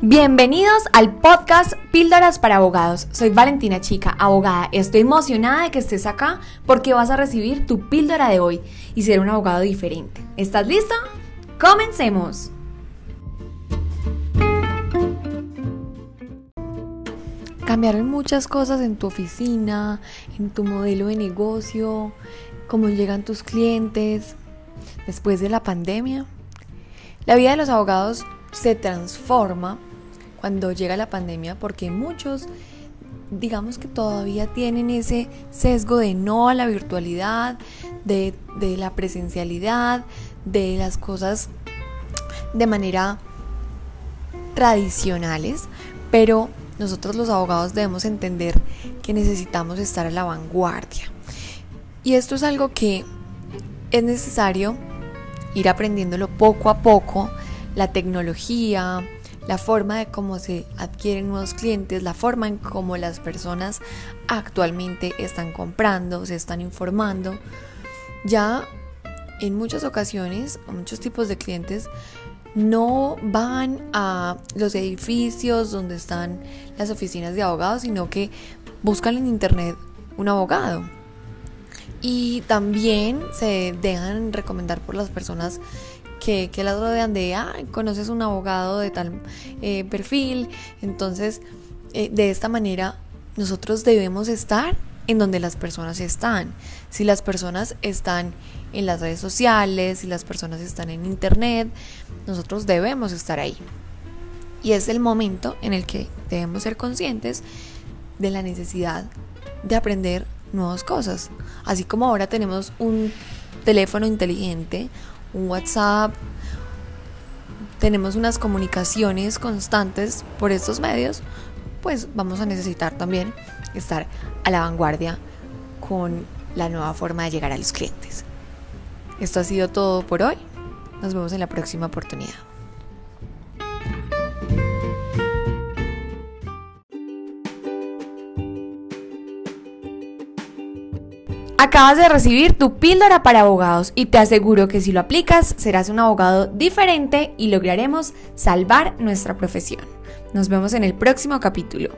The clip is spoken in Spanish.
Bienvenidos al podcast Píldoras para Abogados. Soy Valentina Chica, abogada. Estoy emocionada de que estés acá porque vas a recibir tu píldora de hoy y ser un abogado diferente. ¿Estás listo? ¡Comencemos! Cambiaron muchas cosas en tu oficina, en tu modelo de negocio, cómo llegan tus clientes después de la pandemia. La vida de los abogados se transforma cuando llega la pandemia porque muchos digamos que todavía tienen ese sesgo de no a la virtualidad, de, la presencialidad, de las cosas de manera tradicionales, pero nosotros los abogados debemos entender que necesitamos estar a la vanguardia. Y esto es algo que es necesario ir aprendiéndolo poco a poco, la tecnología, la forma de cómo se adquieren nuevos clientes, la forma en cómo las personas actualmente están comprando, se están informando. Ya en muchas ocasiones, muchos tipos de clientes no van a los edificios donde están las oficinas de abogados, sino que buscan en internet un abogado. Y también se dejan recomendar por las personas que, que las rodean de, ah, conoces un abogado de tal eh, perfil. Entonces, eh, de esta manera, nosotros debemos estar en donde las personas están. Si las personas están en las redes sociales, si las personas están en internet, nosotros debemos estar ahí. Y es el momento en el que debemos ser conscientes de la necesidad de aprender nuevas cosas. Así como ahora tenemos un teléfono inteligente, un WhatsApp, tenemos unas comunicaciones constantes por estos medios, pues vamos a necesitar también estar a la vanguardia con la nueva forma de llegar a los clientes. Esto ha sido todo por hoy. Nos vemos en la próxima oportunidad. Acabas de recibir tu píldora para abogados y te aseguro que si lo aplicas serás un abogado diferente y lograremos salvar nuestra profesión. Nos vemos en el próximo capítulo.